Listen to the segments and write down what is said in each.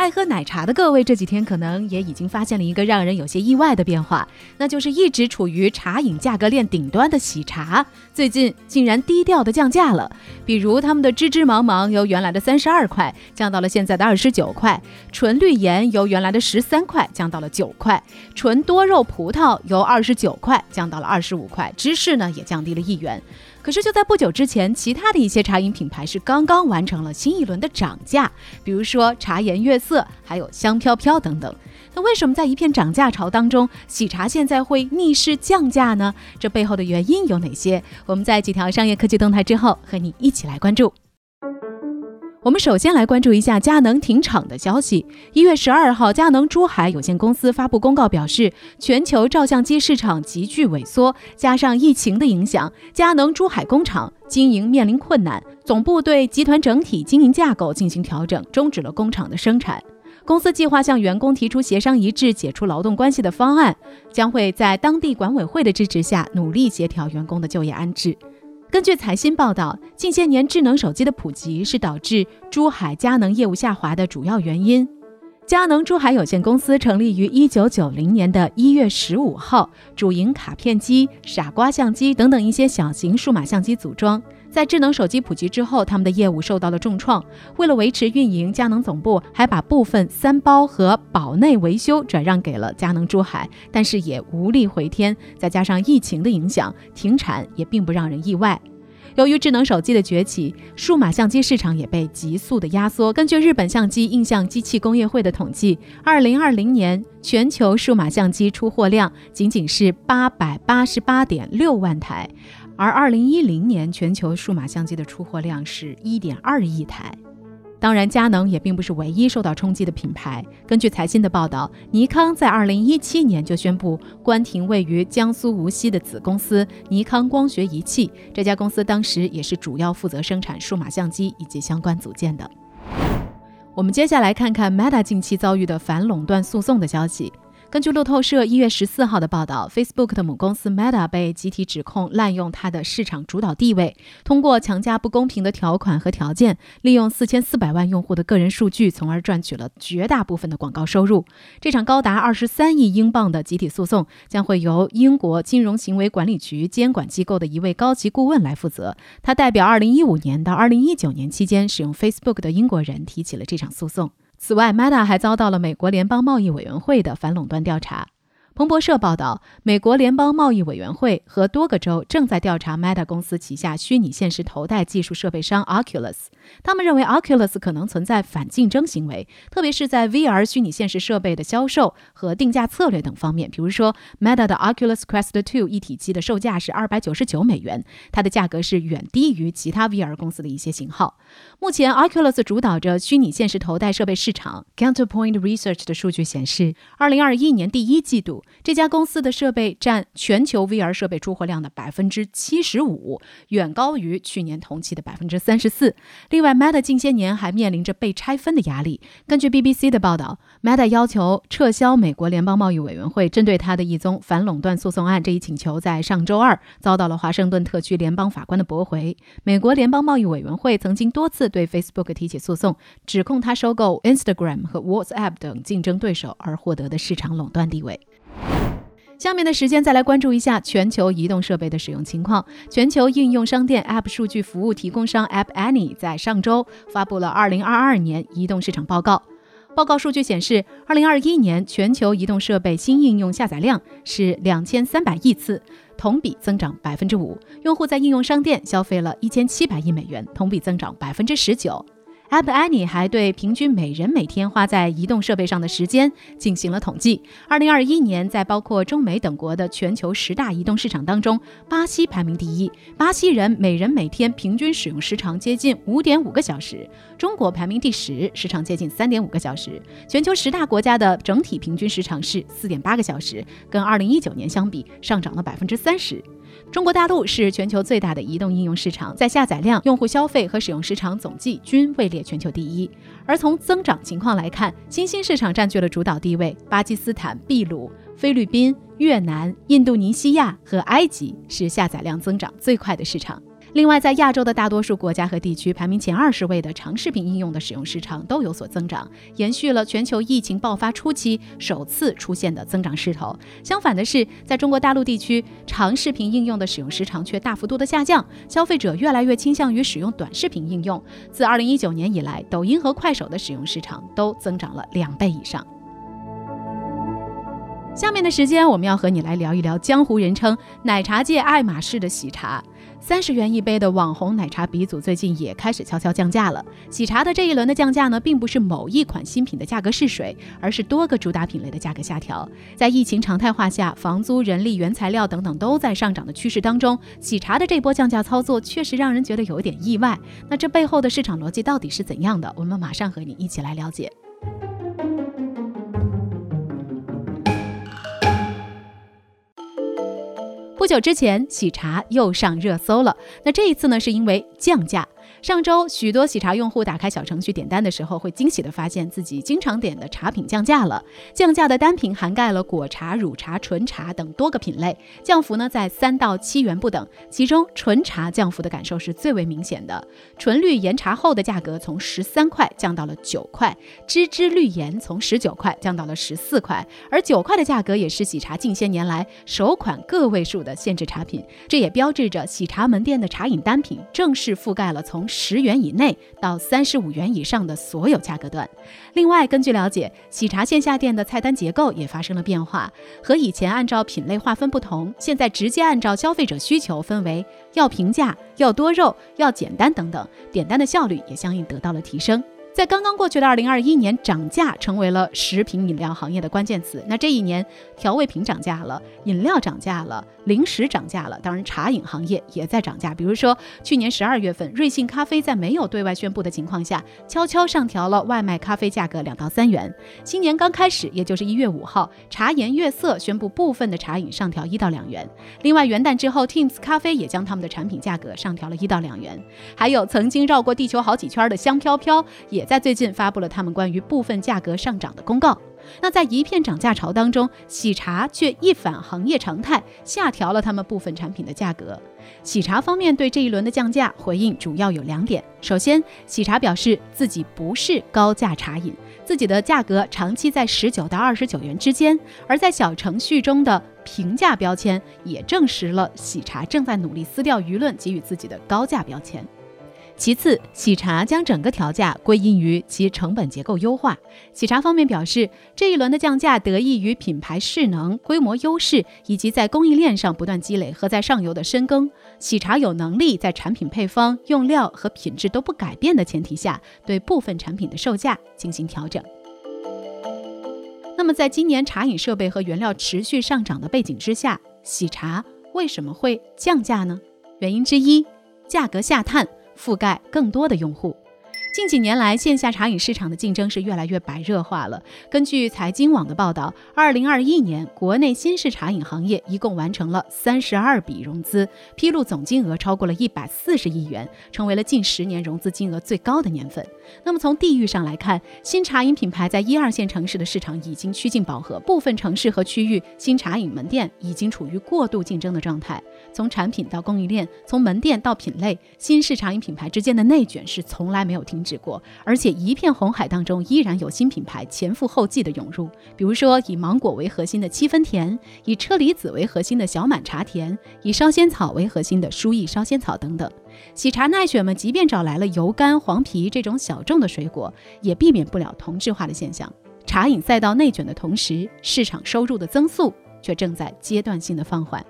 爱喝奶茶的各位，这几天可能也已经发现了一个让人有些意外的变化，那就是一直处于茶饮价格链顶端的喜茶，最近竟然低调的降价了。比如他们的芝芝芒芒由原来的三十二块降到了现在的二十九块，纯绿盐由原来的十三块降到了九块，纯多肉葡萄由二十九块降到了二十五块，芝士呢也降低了一元。可是就在不久之前，其他的一些茶饮品牌是刚刚完成了新一轮的涨价，比如说茶颜悦色，还有香飘飘等等。那为什么在一片涨价潮当中，喜茶现在会逆势降价呢？这背后的原因有哪些？我们在几条商业科技动态之后，和你一起来关注。我们首先来关注一下佳能停产的消息。一月十二号，佳能珠海有限公司发布公告表示，全球照相机市场急剧萎缩，加上疫情的影响，佳能珠海工厂经营面临困难，总部对集团整体经营架构进行调整，终止了工厂的生产。公司计划向员工提出协商一致解除劳动关系的方案，将会在当地管委会的支持下，努力协调员工的就业安置。根据财新报道，近些年智能手机的普及是导致珠海佳能业务下滑的主要原因。佳能珠海有限公司成立于一九九零年的一月十五号，主营卡片机、傻瓜相机等等一些小型数码相机组装。在智能手机普及之后，他们的业务受到了重创。为了维持运营，佳能总部还把部分三包和保内维修转让给了佳能珠海，但是也无力回天。再加上疫情的影响，停产也并不让人意外。由于智能手机的崛起，数码相机市场也被急速的压缩。根据日本相机印象机器工业会的统计，二零二零年全球数码相机出货量仅仅是八百八十八点六万台。而二零一零年全球数码相机的出货量是一点二亿台。当然，佳能也并不是唯一受到冲击的品牌。根据财新的报道，尼康在二零一七年就宣布关停位于江苏无锡的子公司尼康光学仪器。这家公司当时也是主要负责生产数码相机以及相关组件的。我们接下来看看 Meta 近期遭遇的反垄断诉讼的消息。根据路透社一月十四号的报道，Facebook 的母公司 Meta 被集体指控滥用它的市场主导地位，通过强加不公平的条款和条件，利用四千四百万用户的个人数据，从而赚取了绝大部分的广告收入。这场高达二十三亿英镑的集体诉讼将会由英国金融行为管理局监管机构的一位高级顾问来负责。他代表二零一五年到二零一九年期间使用 Facebook 的英国人提起了这场诉讼。此外，Meta 还遭到了美国联邦贸易委员会的反垄断调查。彭博社报道，美国联邦贸易委员会和多个州正在调查 Meta 公司旗下虚拟现实头戴技术设备商 Oculus。他们认为 Oculus 可能存在反竞争行为，特别是在 VR 虚拟现实设备的销售和定价策略等方面。比如说，Meta 的 Oculus Quest 2一体机的售价是二百九十九美元，它的价格是远低于其他 VR 公司的一些型号。目前，Oculus 主导着虚拟现实头戴设备市场。Counterpoint Research 的数据显示，二零二一年第一季度。这家公司的设备占全球 VR 设备出货量的百分之七十五，远高于去年同期的百分之三十四。另外，Meta 近些年还面临着被拆分的压力。根据 BBC 的报道，Meta 要求撤销美国联邦贸易委员会针对它的一宗反垄断诉讼案。这一请求在上周二遭到了华盛顿特区联邦法官的驳回。美国联邦贸易委员会曾经多次对 Facebook 提起诉讼，指控它收购 Instagram 和 WhatsApp 等竞争对手而获得的市场垄断地位。下面的时间再来关注一下全球移动设备的使用情况。全球应用商店 App 数据服务提供商 App Annie 在上周发布了2022年移动市场报告。报告数据显示，2021年全球移动设备新应用下载量是2300亿次，同比增长5%。用户在应用商店消费了1700亿美元，同比增长19%。App Annie 还对平均每人每天花在移动设备上的时间进行了统计。二零二一年，在包括中美等国的全球十大移动市场当中，巴西排名第一，巴西人每人每天平均使用时长接近五点五个小时。中国排名第十，时长接近三点五个小时。全球十大国家的整体平均时长是四点八个小时，跟二零一九年相比上涨了百分之三十。中国大陆是全球最大的移动应用市场，在下载量、用户消费和使用时长总计均位列全球第一。而从增长情况来看，新兴市场占据了主导地位，巴基斯坦、秘鲁、菲律宾、越南、印度尼西亚和埃及是下载量增长最快的市场。另外，在亚洲的大多数国家和地区，排名前二十位的长视频应用的使用时长都有所增长，延续了全球疫情爆发初期首次出现的增长势头。相反的是，在中国大陆地区，长视频应用的使用时长却大幅度的下降，消费者越来越倾向于使用短视频应用。自二零一九年以来，抖音和快手的使用时长都增长了两倍以上。下面的时间，我们要和你来聊一聊江湖人称“奶茶界爱马仕”的喜茶。三十元一杯的网红奶茶鼻祖，最近也开始悄悄降价了。喜茶的这一轮的降价呢，并不是某一款新品的价格试水，而是多个主打品类的价格下调。在疫情常态化下，房租、人力、原材料等等都在上涨的趋势当中，喜茶的这波降价操作确实让人觉得有一点意外。那这背后的市场逻辑到底是怎样的？我们马上和你一起来了解。久之前，喜茶又上热搜了。那这一次呢，是因为降价。上周，许多喜茶用户打开小程序点单的时候，会惊喜地发现自己经常点的茶品降价了。降价的单品涵盖了果茶、乳茶、纯茶等多个品类，降幅呢在三到七元不等。其中，纯茶降幅的感受是最为明显的。纯绿岩茶后的价格从十三块降到了九块，芝芝绿岩从十九块降到了十四块，而九块的价格也是喜茶近些年来首款个位数的限制茶品。这也标志着喜茶门店的茶饮单品正式覆盖了从十元以内到三十五元以上的所有价格段。另外，根据了解，喜茶线下店的菜单结构也发生了变化，和以前按照品类划分不同，现在直接按照消费者需求分为要平价、要多肉、要简单等等，点单的效率也相应得到了提升。在刚刚过去的二零二一年，涨价成为了食品饮料行业的关键词。那这一年，调味品涨价了，饮料涨价了，零食涨价了，当然茶饮行业也在涨价。比如说，去年十二月份，瑞幸咖啡在没有对外宣布的情况下，悄悄上调了外卖咖啡价格两到三元。新年刚开始，也就是一月五号，茶颜悦色宣布部分的茶饮上调一到两元。另外，元旦之后，Teams 咖啡也将他们的产品价格上调了一到两元。还有曾经绕过地球好几圈的香飘飘也。也在最近发布了他们关于部分价格上涨的公告。那在一片涨价潮当中，喜茶却一反行业常态，下调了他们部分产品的价格。喜茶方面对这一轮的降价回应主要有两点：首先，喜茶表示自己不是高价茶饮，自己的价格长期在十九到二十九元之间；而在小程序中的平价标签也证实了喜茶正在努力撕掉舆论给予自己的高价标签。其次，喜茶将整个调价归因于其成本结构优化。喜茶方面表示，这一轮的降价得益于品牌势能、规模优势以及在供应链上不断积累和在上游的深耕。喜茶有能力在产品配方、用料和品质都不改变的前提下，对部分产品的售价进行调整。那么，在今年茶饮设备和原料持续上涨的背景之下，喜茶为什么会降价呢？原因之一，价格下探。覆盖更多的用户。近几年来，线下茶饮市场的竞争是越来越白热化了。根据财经网的报道，二零二一年国内新式茶饮行业一共完成了三十二笔融资，披露总金额超过了一百四十亿元，成为了近十年融资金额最高的年份。那么从地域上来看，新茶饮品牌在一二线城市的市场已经趋近饱和，部分城市和区域新茶饮门店已经处于过度竞争的状态。从产品到供应链，从门店到品类，新式茶饮品牌之间的内卷是从来没有停。止过，而且一片红海当中依然有新品牌前赴后继的涌入，比如说以芒果为核心的七分甜，以车厘子为核心的小满茶甜，以烧仙草为核心的舒逸烧仙草等等。喜茶奈雪们即便找来了油柑、黄皮这种小众的水果，也避免不了同质化的现象。茶饮赛道内卷的同时，市场收入的增速却正在阶段性的放缓。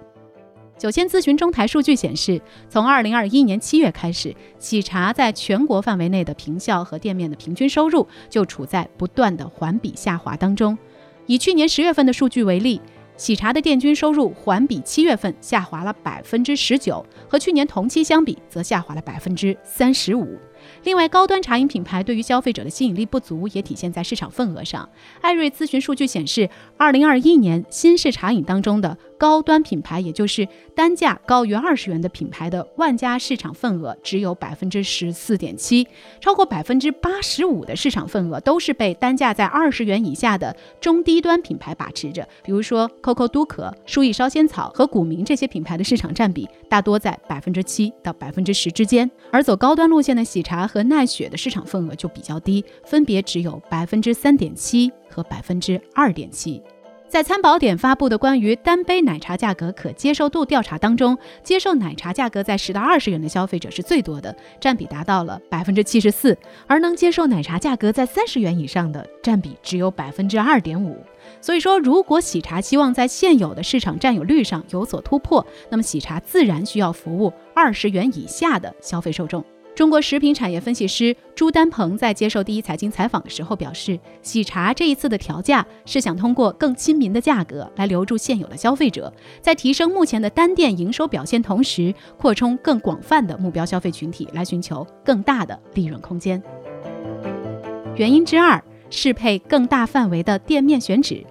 九千咨询中台数据显示，从二零二一年七月开始，喜茶在全国范围内的平效和店面的平均收入就处在不断的环比下滑当中。以去年十月份的数据为例，喜茶的店均收入环比七月份下滑了百分之十九，和去年同期相比则下滑了百分之三十五。另外，高端茶饮品牌对于消费者的吸引力不足，也体现在市场份额上。艾瑞咨询数据显示，二零二一年新式茶饮当中的高端品牌，也就是单价高于二十元的品牌的万家市场份额只有百分之十四点七，超过百分之八十五的市场份额都是被单价在二十元以下的中低端品牌把持着。比如说，COCO 都可、舒逸烧仙草和古茗这些品牌的市场占比大多在百分之七到百分之十之间，而走高端路线的喜茶。茶和奈雪的市场份额就比较低，分别只有百分之三点七和百分之二点七。在参保点发布的关于单杯奶茶价格可接受度调查当中，接受奶茶价格在十到二十元的消费者是最多的，占比达到了百分之七十四，而能接受奶茶价格在三十元以上的占比只有百分之二点五。所以说，如果喜茶希望在现有的市场占有率上有所突破，那么喜茶自然需要服务二十元以下的消费受众。中国食品产业分析师朱丹鹏在接受第一财经采访的时候表示，喜茶这一次的调价是想通过更亲民的价格来留住现有的消费者，在提升目前的单店营收表现同时，扩充更广泛的目标消费群体，来寻求更大的利润空间。原因之二，适配更大范围的店面选址。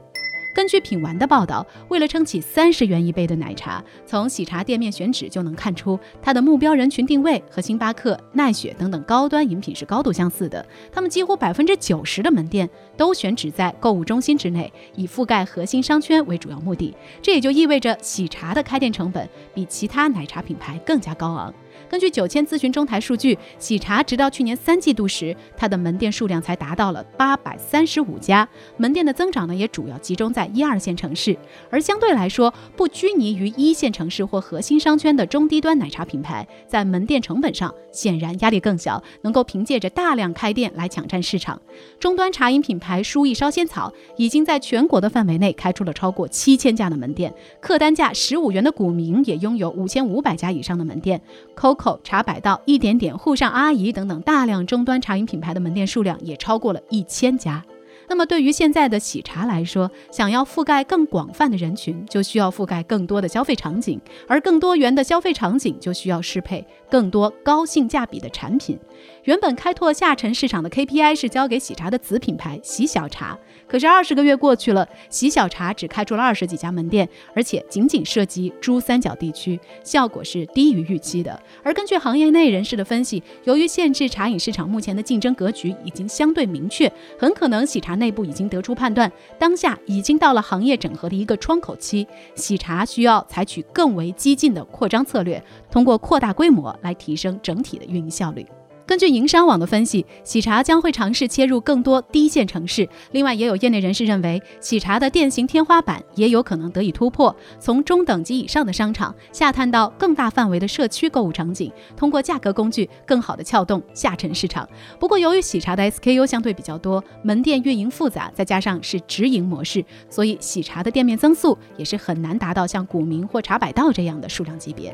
根据品玩的报道，为了撑起三十元一杯的奶茶，从喜茶店面选址就能看出，它的目标人群定位和星巴克、奈雪等等高端饮品是高度相似的。他们几乎百分之九十的门店都选址在购物中心之内，以覆盖核心商圈为主要目的。这也就意味着喜茶的开店成本比其他奶茶品牌更加高昂。根据九千咨询中台数据，喜茶直到去年三季度时，它的门店数量才达到了八百三十五家，门店的增长呢也主要集中在一二线城市。而相对来说，不拘泥于一线城市或核心商圈的中低端奶茶品牌，在门店成本上显然压力更小，能够凭借着大量开店来抢占市场。中端茶饮品牌舒逸烧仙草已经在全国的范围内开出了超过七千家的门店，客单价十五元的古茗也拥有五千五百家以上的门店。口 COCO 茶百道、一点点、沪上阿姨等等大量终端茶饮品牌的门店数量也超过了一千家。那么对于现在的喜茶来说，想要覆盖更广泛的人群，就需要覆盖更多的消费场景，而更多元的消费场景就需要适配更多高性价比的产品。原本开拓下沉市场的 KPI 是交给喜茶的子品牌喜小茶，可是二十个月过去了，喜小茶只开出了二十几家门店，而且仅仅涉及珠三角地区，效果是低于预期的。而根据行业内人士的分析，由于限制茶饮市场目前的竞争格局已经相对明确，很可能喜茶内部已经得出判断，当下已经到了行业整合的一个窗口期，喜茶需要采取更为激进的扩张策略，通过扩大规模来提升整体的运营效率。根据营商网的分析，喜茶将会尝试切入更多低线城市。另外，也有业内人士认为，喜茶的店型天花板也有可能得以突破，从中等级以上的商场下探到更大范围的社区购物场景，通过价格工具更好的撬动下沉市场。不过，由于喜茶的 SKU 相对比较多，门店运营复杂，再加上是直营模式，所以喜茶的店面增速也是很难达到像古茗或茶百道这样的数量级别。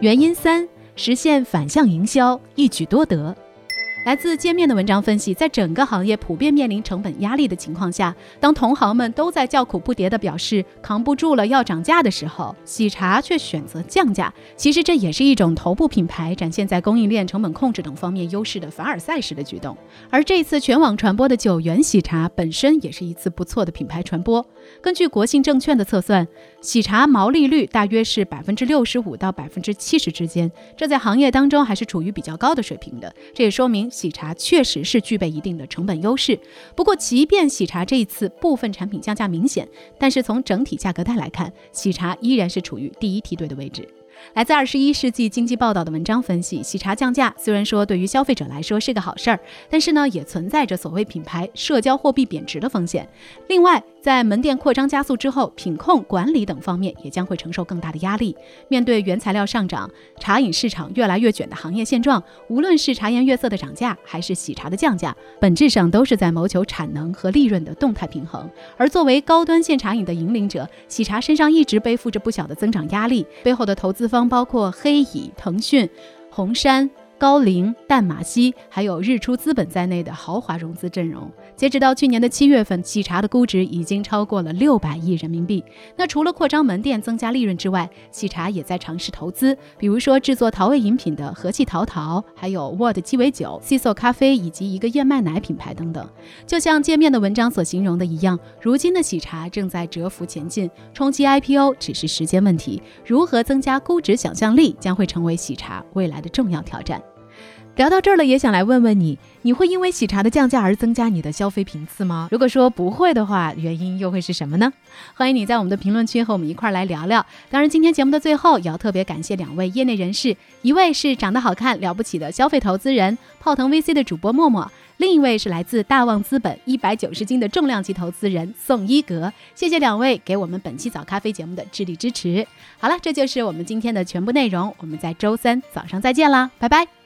原因三。实现反向营销，一举多得。来自界面的文章分析，在整个行业普遍面临成本压力的情况下，当同行们都在叫苦不迭地表示扛不住了要涨价的时候，喜茶却选择降价。其实这也是一种头部品牌展现在供应链、成本控制等方面优势的凡尔赛式的举动。而这次全网传播的九元喜茶本身也是一次不错的品牌传播。根据国信证券的测算，喜茶毛利率大约是百分之六十五到百分之七十之间，这在行业当中还是处于比较高的水平的。这也说明。喜茶确实是具备一定的成本优势，不过即便喜茶这一次部分产品降价明显，但是从整体价格带来看，喜茶依然是处于第一梯队的位置。来自二十一世纪经济报道的文章分析，喜茶降价虽然说对于消费者来说是个好事儿，但是呢，也存在着所谓品牌社交货币贬值的风险。另外，在门店扩张加速之后，品控管理等方面也将会承受更大的压力。面对原材料上涨、茶饮市场越来越卷的行业现状，无论是茶颜悦色的涨价，还是喜茶的降价，本质上都是在谋求产能和利润的动态平衡。而作为高端现茶饮的引领者，喜茶身上一直背负着不小的增长压力，背后的投资方包括黑蚁、腾讯、红杉。高瓴、淡马锡，还有日出资本在内的豪华融资阵容。截止到去年的七月份，喜茶的估值已经超过了六百亿人民币。那除了扩张门店、增加利润之外，喜茶也在尝试投资，比如说制作陶味饮品的和气陶陶，还有 Word 鸡尾酒、C o 咖啡以及一个燕麦奶品牌等等。就像界面的文章所形容的一样，如今的喜茶正在蛰伏前进，冲击 IPO 只是时间问题。如何增加估值想象力，将会成为喜茶未来的重要挑战。聊到这儿了，也想来问问你，你会因为喜茶的降价而增加你的消费频次吗？如果说不会的话，原因又会是什么呢？欢迎你在我们的评论区和我们一块儿来聊聊。当然，今天节目的最后也要特别感谢两位业内人士，一位是长得好看了不起的消费投资人泡腾 VC 的主播默默，另一位是来自大旺资本一百九十斤的重量级投资人宋一格。谢谢两位给我们本期早咖啡节目的智力支持。好了，这就是我们今天的全部内容，我们在周三早上再见啦，拜拜。